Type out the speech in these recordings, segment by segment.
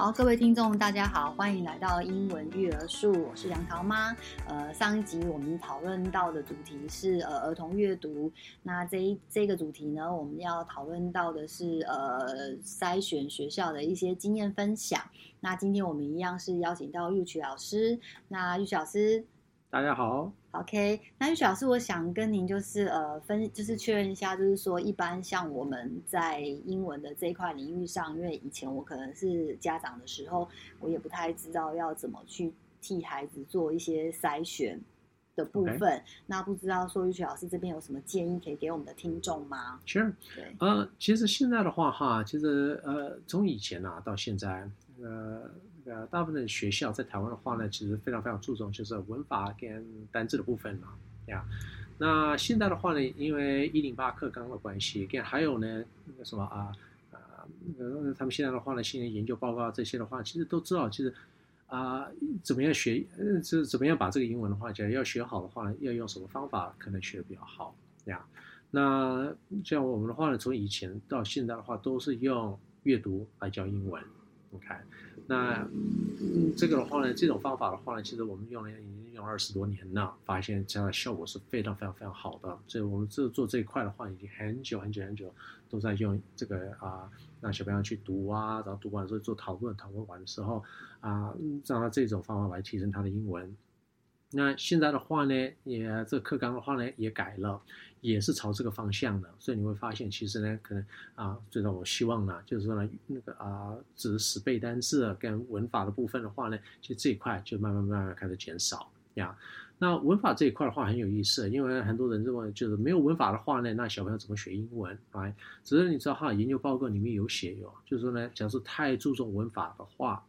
好，各位听众，大家好，欢迎来到英文育儿树，我是杨桃妈。呃，上一集我们讨论到的主题是呃儿童阅读，那这一这个主题呢，我们要讨论到的是呃筛选学校的一些经验分享。那今天我们一样是邀请到玉曲老师，那玉曲老师。大家好，OK。那玉雪老师，我想跟您就是呃分，就是确认一下，就是说，一般像我们在英文的这一块领域上，因为以前我可能是家长的时候，我也不太知道要怎么去替孩子做一些筛选的部分。Okay. 那不知道说玉雪老师这边有什么建议可以给我们的听众吗？Sure。对，呃，其实现在的话哈，其实呃，从以前啊到现在，呃。呃，大部分的学校在台湾的话呢，其实非常非常注重就是文法跟单字的部分嘛，呀。那现在的话呢，因为一零八课纲的关系，跟还有呢那个什么啊啊，呃，他们现在的话呢，现在研究报告这些的话，其实都知道，其实啊，怎么样学，呃，是怎么样把这个英文的话，假如要学好的话呢，要用什么方法可能学的比较好呀？那像我们的话呢，从以前到现在的话，都是用阅读来教英文。OK，那嗯，这个的话呢，这种方法的话呢，其实我们用了已经用二十多年了，发现这样的效果是非常非常非常好的。所以我们这做这一块的话，已经很久很久很久都在用这个啊，让小朋友去读啊，然后读完之后做讨论，讨论完的时候啊，让他这种方法来提升他的英文。那现在的话呢，也这课纲的话呢，也改了。也是朝这个方向的，所以你会发现，其实呢，可能啊，最让我希望呢，就是说呢，那个啊，只是死背单词跟文法的部分的话呢，其实这一块就慢慢慢慢开始减少呀。那文法这一块的话很有意思，因为很多人认为就是没有文法的话呢，那小朋友怎么学英文啊？只是你知道哈，研究报告里面有写有，就是说呢，假如说太注重文法的话，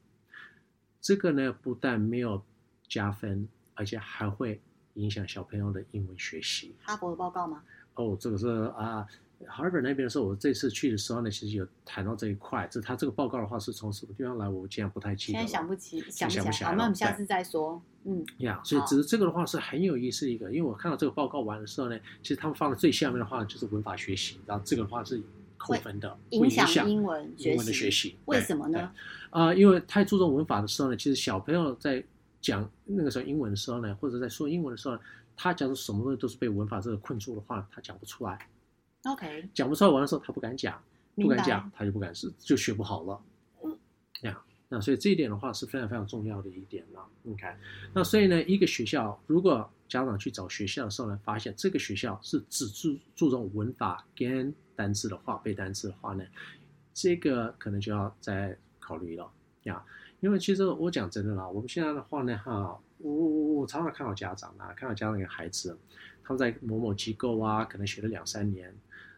这个呢不但没有加分，而且还会。影响小朋友的英文学习。哈佛的报告吗？哦，这个是啊，哈佛那边的时候，我这次去的时候呢，其实有谈到这一块。这他这个报告的话是从什么地方来？我竟然不太记得。现在想不起，想不起来。好，那我们下次再说。嗯，呀，所以只是这个的话是很有意思的一个，因为我看到这个报告完的时候呢，其实他们放在最下面的话就是文法学习，然后这个的话是扣分的，影响英文英文的学习。为什么呢？啊、呃，因为太注重文法的时候呢，其实小朋友在。讲那个时候英文的时候呢，或者在说英文的时候呢，他假如什么东西都是被文法这个困住的话，他讲不出来。OK，讲不出来完的时候，他不敢讲，不敢讲，他就不敢是，就学不好了。嗯，呀，那所以这一点的话是非常非常重要的一点了。OK，那所以呢，一个学校如果家长去找学校的时候呢，发现这个学校是只注注重文法跟单词的话，背单词的话呢，这个可能就要再考虑了呀。因为其实我讲真的啦，我们现在的话呢，哈，我我我常常看到家长啊，看到家长跟孩子，他们在某某机构啊，可能学了两三年，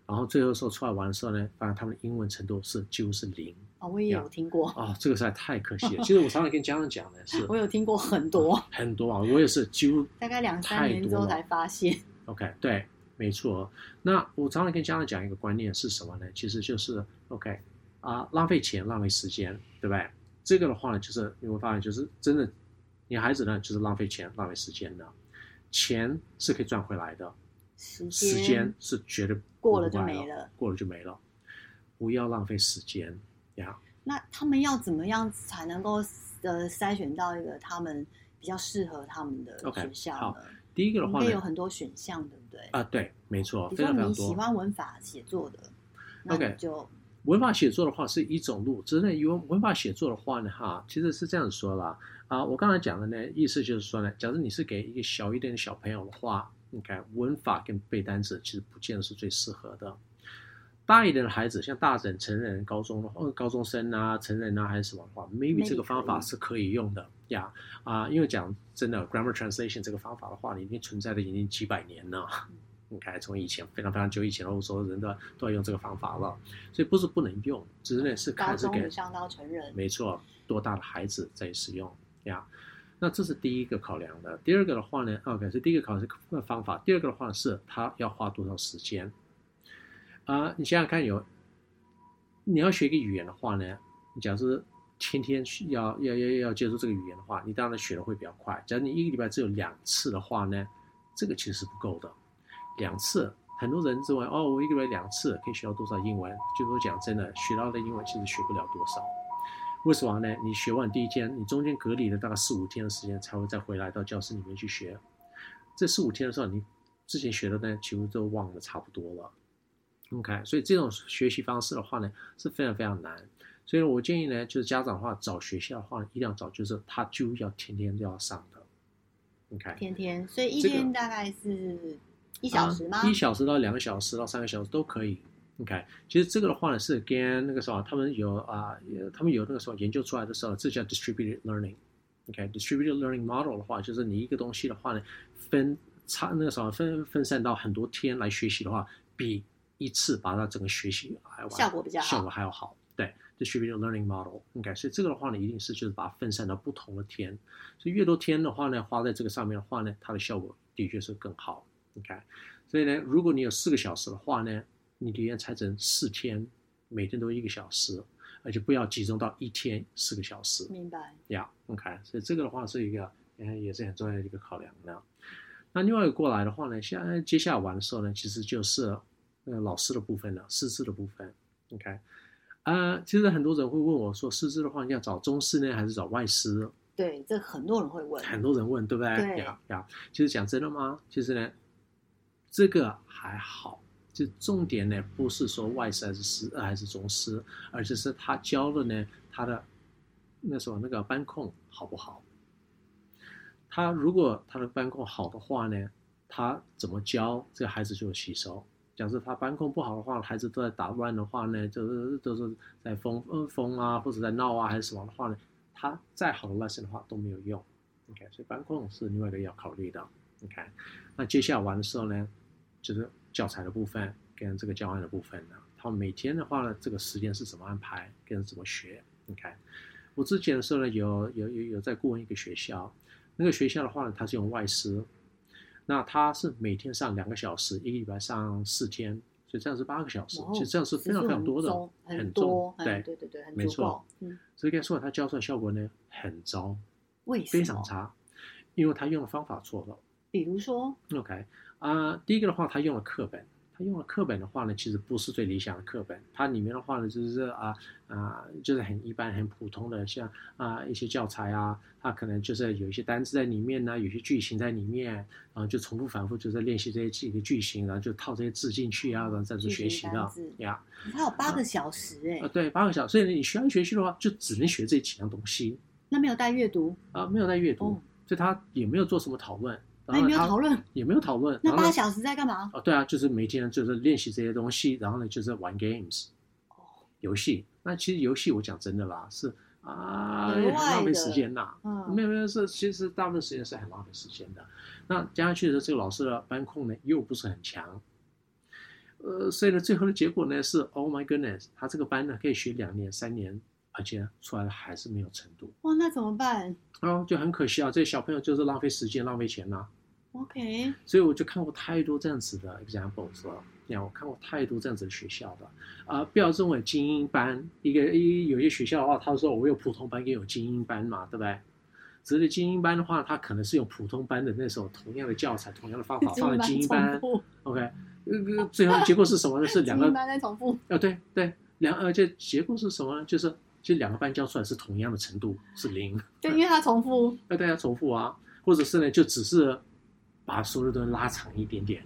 然后最后说出来玩的时候呢，发现他们的英文程度是几乎是零。哦，我也有听过。哦，这个实在太可惜了。其实我常常跟家长讲的是，我有听过很多、哦、很多啊，我也是几乎大概两三年之后才发现。OK，对，没错。那我常常跟家长讲一个观念是什么呢？其实就是 OK 啊，浪费钱，浪费时间，对不对？这个的话呢，就是你会发现，就是真的，女孩子呢，就是浪费钱、浪费时间的，钱是可以赚回来的，时间，是绝对过了就没了，过了就没了，不要浪费时间呀。那他们要怎么样才能够呃筛选到一个他们比较适合他们的学校呢？Okay, 第一个的话呢，有很多选项，对不对？啊，对，没错，比如说你喜欢文法写作的，OK，就。文法写作的话是一种路，只是呢，文文法写作的话呢，哈，其实是这样子说啦。啊。我刚才讲的呢，意思就是说呢，假如你是给一个小一点的小朋友的话，你看文法跟背单词其实不见得是最适合的。大一点的孩子，像大人、成人、高中的话，高中生啊、成人啊还是什么的话，maybe 这个方法是可以用的呀。啊，因为讲真的，grammar translation 这个方法的话，已经存在的已经几百年了。你看，从以前非常非常久以前，欧洲人都都要用这个方法了，所以不是不能用，只是呢是看这个上到成人，没错，多大的孩子在使用呀？那这是第一个考量的。第二个的话呢，OK，是第一个考量的方法。第二个的话是他要花多少时间啊、呃？你想想看有，有你要学一个语言的话呢，你假如是天天要要要要接触这个语言的话，你当然学的会比较快。假如你一个礼拜只有两次的话呢，这个其实是不够的。两次，很多人认为哦，我一个月两次可以学到多少英文？就是说讲真的，学到的英文其实学不了多少。为什么呢？你学完第一天，你中间隔离了大概四五天的时间，才会再回来到教室里面去学。这四五天的时候，你之前学的呢，几乎都忘得差不多了。OK，所以这种学习方式的话呢，是非常非常难。所以我建议呢，就是家长的话找学校的话，一定要找，就是他就要天天都要上的。OK，天天，所以一天大概是一小时吗？啊、一小时到两个小时到三个小时都可以。OK，其实这个的话呢，是跟那个时候他们有啊，他们有那个时候研究出来的时候，这叫 distributed learning。OK，distributed learning model 的话，就是你一个东西的话呢，分差那个时候分分散到很多天来学习的话，比一次把它整个学习还效果比较好，效果还要好。对，distributed learning model。OK，所以这个的话呢，一定是就是把它分散到不同的天，所以越多天的话呢，花在这个上面的话呢，它的效果的确是更好。OK，所以呢，如果你有四个小时的话呢，你宁愿拆成四天，每天都一个小时，而且不要集中到一天四个小时。明白。呀、yeah，OK，所以这个的话是一个，嗯，也是很重要的一个考量呢。那另外一个过来的话呢，现在接下来玩的时候呢，其实就是呃老师的部分了，师资的部分。OK，啊、呃，其实很多人会问我说，师资的话，你要找中师呢，还是找外师？对，这很多人会问。很多人问，对不对？对。呀呀，其实讲真的吗？其实呢，这个还好。就重点呢，不是说外师还是师还是中师，而且是他教的呢，他的那时候那个班控好不好？他如果他的班控好的话呢，他怎么教这个孩子就吸收。假设他班控不好的话，孩子都在打乱的话呢，就是都是在疯疯啊，或者在闹啊，还是什么的话呢，他再好的 lesson 的话都没有用。OK，所以班控是另外一个要考虑的。OK，那接下来玩的时候呢，就是。教材的部分跟这个教案的部分呢，他们每天的话呢，这个时间是怎么安排，跟怎么学？你看，我之前的时候呢，有有有有在顾问一个学校，那个学校的话呢，他是用外师，那他是每天上两个小时，一个礼拜上四天，所以这样是八个小时，其实这样是非常非常多的，很多，对对对对，没错，嗯，所以该说他教出来效果呢很糟，为什么？非常差，因为他用的方法错了，比如说，OK。啊、呃，第一个的话，他用了课本。他用了课本的话呢，其实不是最理想的课本。它里面的话呢，就是啊啊、呃，就是很一般、很普通的，像啊、呃、一些教材啊，它可能就是有一些单词在里面呢，有些句型在里面，然后就重复反复就是练习这些几个句型，然后就套这些字进去啊，然后再去学习的呀。它有八个小时哎、欸。啊，对，八个小时。所以你需要学习的话，就只能学这几样东西。那没有带阅读啊？没有带阅读，哦、所以他也没有做什么讨论。那也没有讨论，也没有讨论。那八小时在干嘛？哦，对啊，就是每天就是练习这些东西，然后呢就是玩 games，游戏。那其实游戏我讲真的啦，是啊，很浪费时间呐。嗯，没有没有，是其实大部分时间是很浪费时间的。那加上去的时候，这个老师的班控呢又不是很强，呃，所以呢最后的结果呢是，Oh my goodness，他这个班呢可以学两年三年，而且出来了还是没有程度。哇，那怎么办？哦，就很可惜啊，这些小朋友就是浪费时间、浪费钱呐、啊。OK，所以我就看过太多这样子的 examples 了。你看，我看过太多这样子的学校的啊、呃，不要认为精英班一个一有些学校的话，他说我有普通班，也有精英班嘛，对不对？只是精英班的话，他可能是用普通班的那时候同样的教材、同样的方法放在精英班。OK，呃，最后结果是什么呢？是两个班在重复。哦，对对，两而且结果是什么呢？就是。其实两个班教出来是同样的程度，是零。对，因为它重复。那大家重复啊，或者是呢，就只是把所有的都拉长一点点。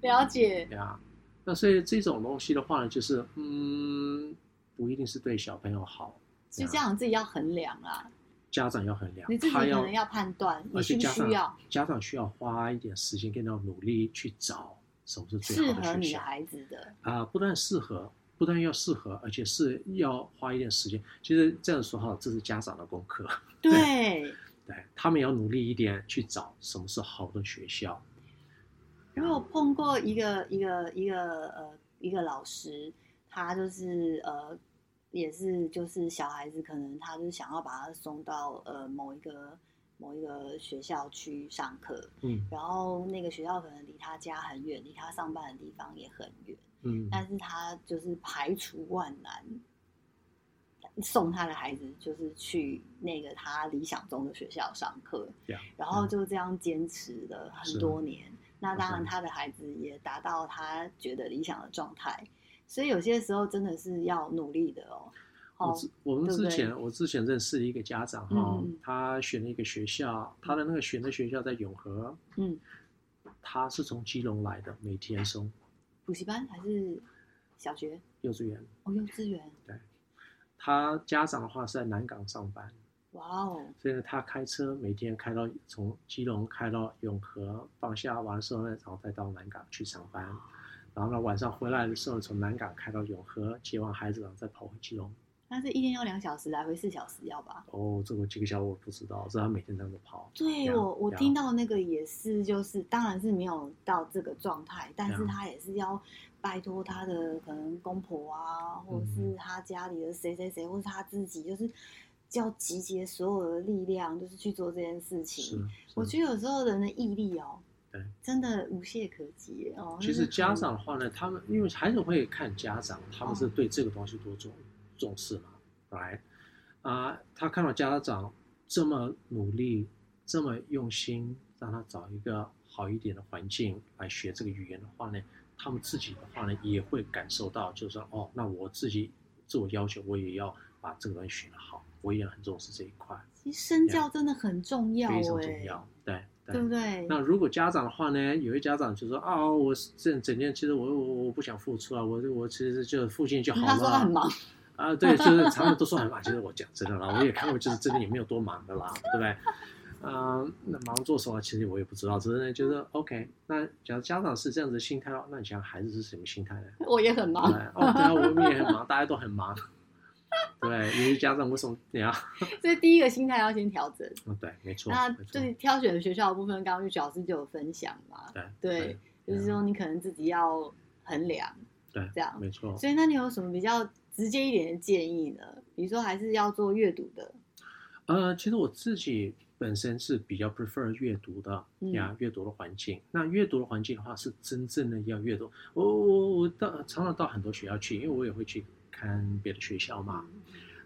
了解。对啊，那所以这种东西的话呢，就是嗯，不一定是对小朋友好。其实家长自己要衡量啊。家长要衡量，你自己可能要判断，你需不需要？家长需要花一点时间，跟他努力去找什么是最好的学校，适合你的孩子的啊、呃，不但适合。不但要适合，而且是要花一点时间。其实这样说哈，这是家长的功课。对，对，他们要努力一点去找什么是好的学校。因为我碰过一个一个一个呃一个老师，他就是呃也是就是小孩子，可能他就是想要把他送到呃某一个某一个学校去上课，嗯，然后那个学校可能离他家很远，离他上班的地方也很远。嗯，但是他就是排除万难，送他的孩子就是去那个他理想中的学校上课然后就这样坚持了很多年。那当然，他的孩子也达到他觉得理想的状态。所以有些时候真的是要努力的哦。我之我们之前我之前认识的一个家长哈，嗯他选了一个学校，他的那个选的学校在永和，嗯，他是从基隆来的，每天送补习班还是小学？幼稚园。哦，幼稚园。对他家长的话是在南港上班，哇哦，所以呢，他开车每天开到从基隆开到永和，放下完之后呢，然后再到南港去上班，然后呢晚上回来的时候从南港开到永和接完孩子，然后再跑回基隆。那是一天要两小时，来回四小时要吧？哦，这个几个小时我不知道，知道他每天这样子跑。对我，我听到那个也是，就是当然是没有到这个状态，但是他也是要拜托他的可能公婆啊，或者是他家里的谁谁谁，或是他自己，就是要集结所有的力量，就是去做这件事情。，是我觉得有时候人的毅力哦，对，真的无懈可击哦。其实家长的话呢，他们因为孩子会看家长，他们是对这个东西多重重视嘛，来啊，他看到家长这么努力，这么用心，让他找一个好一点的环境来学这个语言的话呢，他们自己的话呢也会感受到，就是说哦，那我自己自我要求，我也要把这个东西学得好，我也很重视这一块，其实身教真的很重要，非常重要，对对。对不对？那如果家长的话呢，有些家长就说啊，我整整天其实我我我不想付出啊，我我其实就附近就好了。他说他很忙啊，对，就是常常都说很忙。其实我讲真的啦，我也看过，就是这边也没有多忙的啦，对不对？啊，那忙做什么？其实我也不知道，只是呢，就是 OK。那假如家长是这样子的心态，那你想孩子是什么心态呢？我也很忙对，哦，对啊，我们也很忙，大家都很忙。对，你是家长为什么你要？所以第一个心态要先调整。嗯，对，没错。那就是挑选学校的部分，刚刚玉老师就有分享嘛。对对，就是说你可能自己要衡量，对，这样没错。所以那你有什么比较直接一点的建议呢？比如说还是要做阅读的，呃，其实我自己本身是比较 prefer 阅读的嗯呀，阅读的环境。那阅读的环境的话，是真正的要阅读。我我我到常常到很多学校去，因为我也会去看别的学校嘛。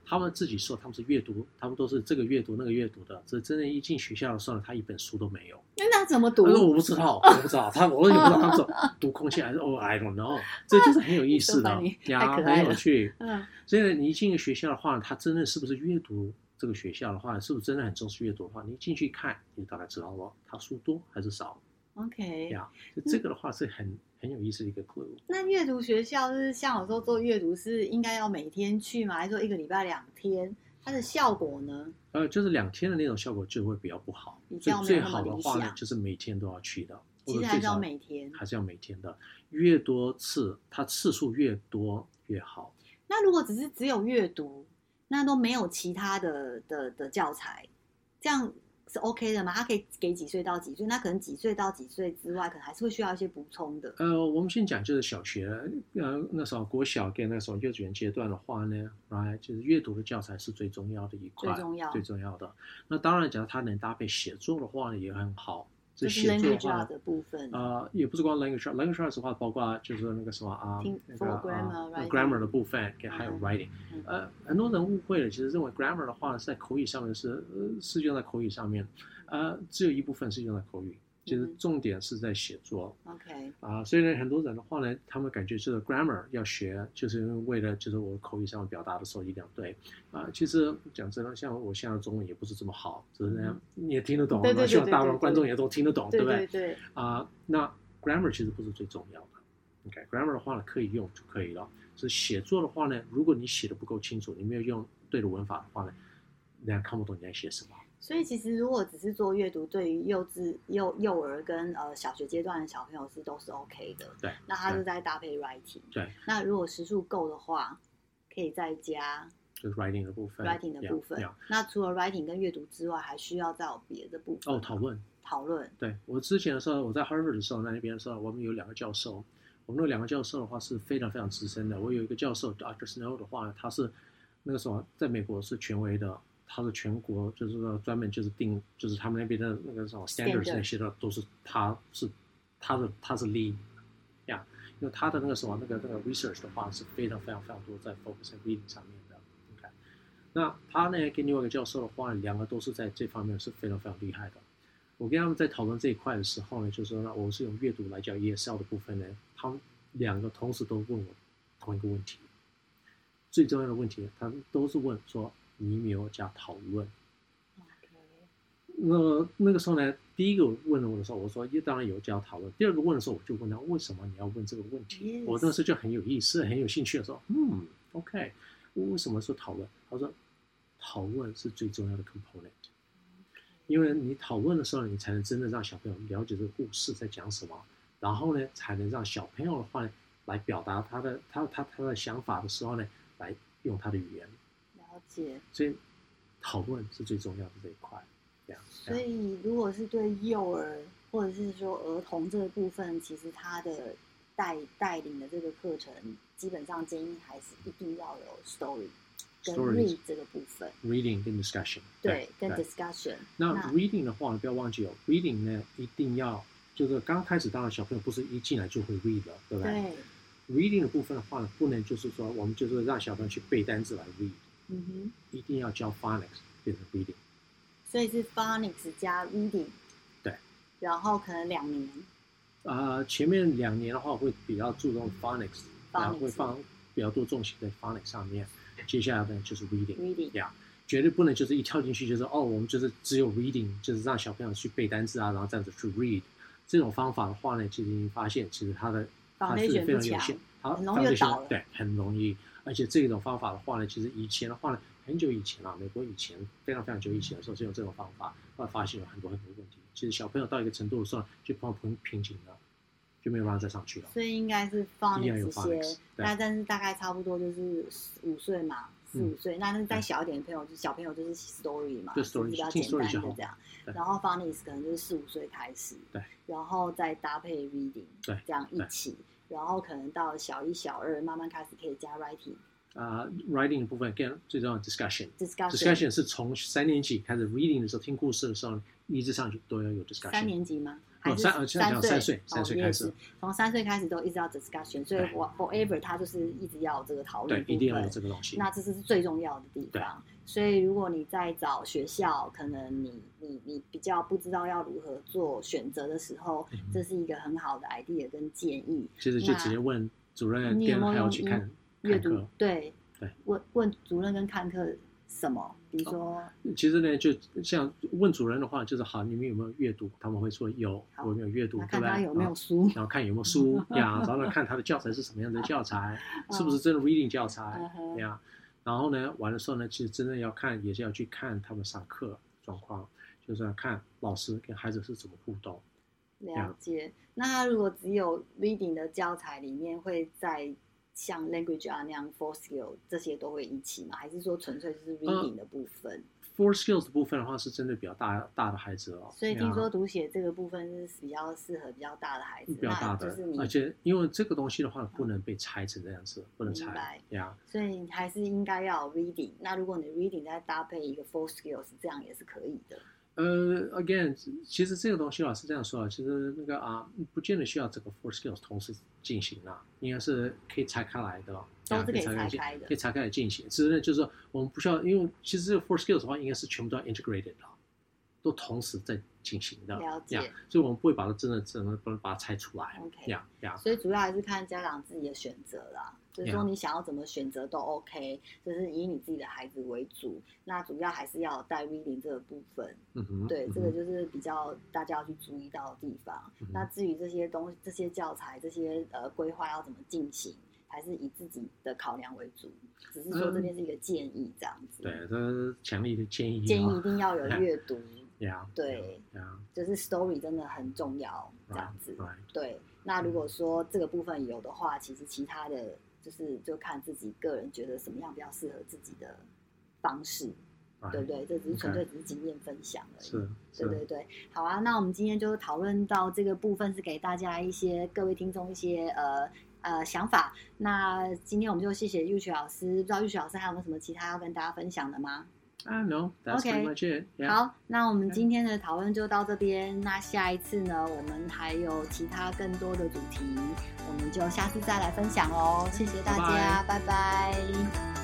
他们自己说他们是阅读，他们都是这个阅读那个阅读的。这真正，一进学校的时候，他一本书都没有。那那怎么读他？说我不知道，我不知道，他我也不知道他们说读空气还是哦，I don't know。这就是很有意思的 呀，很有趣。嗯，所以你一进学校的话，他真的是不是阅读这个学校的话，是不是真的很重视阅读的话，你一进去看，你大概知道了他书多还是少 OK，呀。就这个的话是很很有意思的一个 clue。那阅读学校就是像有时候做阅读是应该要每天去吗？还是说一个礼拜两天？它的效果呢？呃，就是两天的那种效果就会比较不好。最最好的话呢，就是每天都要去的。其实还是要每天。还是要每天的，越多次，它次数越多越好。那如果只是只有阅读，那都没有其他的的的教材，这样是 OK 的吗？他可以给几岁到几岁？那可能几岁到几岁之外，可能还是会需要一些补充的。呃，我们先讲就是小学，呃，那时候国小跟那时候幼稚园阶段的话呢，，right，就是阅读的教材是最重要的一块，最重要最重要的。那当然，假如他能搭配写作的话呢，也很好。这就是写作的 language 的部分。呃，也不是光 language art，language art 的话，包括就是那个什么啊，听那个 grammar, 的部分，跟还有嗯 writing。嗯呃，很多人误会了，其实认为 grammar 的话是在口语上面是呃是用在口语上面，呃，只有一部分是用在口语，其实嗯重点是在写作。OK，啊，所以呢，很多人的话呢，他们感觉就是 grammar 要学，就是因为为了就是我口语上表达的时候一定要对啊。其实讲真的，像我现在中文也不是这么好，只是那样你也听得懂，希望大对对部分观众也都听得懂，对不对？对对，啊，那 grammar 其实不是最重要的。OK，grammar、的话呢可以用就可以了。是写作的话呢，如果你写的不够清楚，你没有用对的文法的话呢，人家看不懂你在写什么。所以其实如果只是做阅读，对于幼稚幼幼儿跟呃小学阶段的小朋友是都是 OK 的。对，那他就在搭配 writing。对，那如果时数够的话，可以再加就是 writing 的部分 writing 的部分。yeah, yeah 那除了 writing 跟阅读之外，还需要再有别的部分哦，讨论。讨论。对我之前的时候，我在 Harvard 的时候，那边的时候，我们有两个教授。我们那两个教授的话是非常非常资深的。我有一个教授 Dr. Snow 的话，他是那个时候在美国是权威的，他是全国就是说专门就是定就是他们那边的那个什么 standards Standard 那些的都是他是他的他是 lead 呀，因为他的那个什么那个那个 research 的话是非常非常非常多在 focus 在 reading 上面的。OK，那他呢跟另外一个教授的话，两个都是在这方面是非常非常厉害的。我跟他们在讨论这一块的时候呢，就是说呢，我是用阅读来教 ESL 的部分呢，他们两个同时都问我同一个问题：最重要的问题，他们都是问说你有没有加讨论。那那个时候呢，第一个问我的时候，我说一当然有加讨论。第二个问的时候，我就问他为什么你要问这个问题.我当时就很有意思、很有兴趣的说，嗯，OK，为什么说讨论？他说讨论是最重要的 component，因为你讨论的时候，你才能真的让小朋友了解这个故事在讲什么，然后呢，才能让小朋友的话呢来表达他的他他他的想法的时候呢，来用他的语言了解。所以讨论是最重要的这一块。这样所以，如果是对幼儿或者是说儿童这个部分，其实他的带带领的这个课程，基本上建议还是一定要有 story 跟 read 这个部分，reading 跟 discussion，对，跟 discussion。那 reading 的话，不要忘记哦，reading 呢一定要就是刚开始，当然小朋友不是一进来就会 read 的，对不对？对。reading 的部分的话呢，不能就是说我们就是让小朋友去背单词来 read，嗯哼，一定要教 phonics 变成 reading。所以是 phonics 加 reading，对，然后可能两年。啊、呃，前面两年的话会比较注重 phonics，然后会放比较多重心在 phonics 上面。接下来呢就是 reading，reading，呀，reading. 绝对不能就是一跳进去就是哦，我们就是只有 reading，就是让小朋友去背单词啊，然后这样子去 read。这种方法的话呢，其实发现其实它的它是非常有限，好，很容易倒。对，很容易。而且这种方法的话呢，其实以前的话呢。很久以前啊，美国以前非常非常久以前的时候是用这种方法，后来发现有很多很多问题。其实小朋友到一个程度的时候，就碰到瓶瓶颈了，就没有办法再上去了。所以应该是 phonics 这些，那但是大概差不多就是五岁嘛，四五岁。那再小一点的朋友，就小朋友就是 story 嘛，就 story 比较简单的这样。然后 phonics 可能就是四五岁开始，对，然后再搭配 reading，对，这样一起，然后可能到小一、小二慢慢开始可以加 writing。啊、uh,，writing 的部分，again 最重要的 discussion，discussion 是从三年级开始 reading 的时候，听故事的时候，一直上去都要有 discussion。三年级吗？还是三呃，三岁，三岁，三岁开始，从三岁开始都一直要 discussion，所以 forever 他就是一直要这个讨论，对，一定要有这个东西。那这是最重要的地方。所以如果你在找学校，可能你你你比较不知道要如何做选择的时候，嗯、这是一个很好的 idea 跟建议。其实就直接问主任，跟还要去看。阅读对对，问问主任跟看课什么？比如说，哦、其实呢，就像问主任的话，就是好，你们有没有阅读？他们会说有，我有没有阅读？看他有没有书，然后看有没有书 呀，然后看他的教材是什么样的教材，是不是真的 reading 教材呀？然后呢，完的时候呢，其实真的要看，也是要去看他们上课状况，就是要看老师跟孩子是怎么互动。了解。那他如果只有 reading 的教材里面会在。像 language 啊那样 four skills 这些都会一起吗？还是说纯粹是 reading 的部分？Uh, four skills 的部分的话是针对比较大大的孩子哦。所以听说读写这个部分是比较适合比较大的孩子，比较大的。而且因为这个东西的话不能被拆成这样子，嗯、不能拆。对呀。所以你还是应该要 reading。那如果你 reading 再搭配一个 four skills，这样也是可以的。呃、uh,，again，其实这个东西啊是这样说啊，其实那个啊，不见得需要这个 four skills 同时进行啊，应该是可以拆开来的，都是可以拆开的，可以拆开来进行。只是呢，就是说我们不需要，因为其实这个 four skills 的话，应该是全部都要 integrated 的，都同时在进行的。了解。所以我们不会把它真的真的不能把它拆出来。OK。呀呀。所以主要还是看家长自己的选择啦。就是说，你想要怎么选择都 OK，就是以你自己的孩子为主。那主要还是要带 reading 这个部分。嗯哼。对，这个就是比较大家要去注意到的地方。嗯、那至于这些东西、这些教材、这些呃规划要怎么进行，还是以自己的考量为主。只是说这边是一个建议，这样子。嗯、对，这是强力的建议。建议一定要有阅 读。Yeah, 对。Yeah, yeah. 就是 story 真的很重要，这样子。Right, right. 对。那如果说这个部分有的话，其实其他的。就是就看自己个人觉得什么样比较适合自己的方式.对不对？这只是纯粹只是经验分享而已。是，对对对。好啊，那我们今天就讨论到这个部分，是给大家一些各位听众一些呃呃想法。那今天我们就谢谢 Yuki 老师，不知道 Yuki 老师还有没有什么其他要跟大家分享的吗？啊、uh,，no，that's pretty much it. Yeah. 好，那我们今天的讨论就到这边。那下一次呢，我们还有其他更多的主题，我们就下次再来分享哦。谢谢大家，拜拜。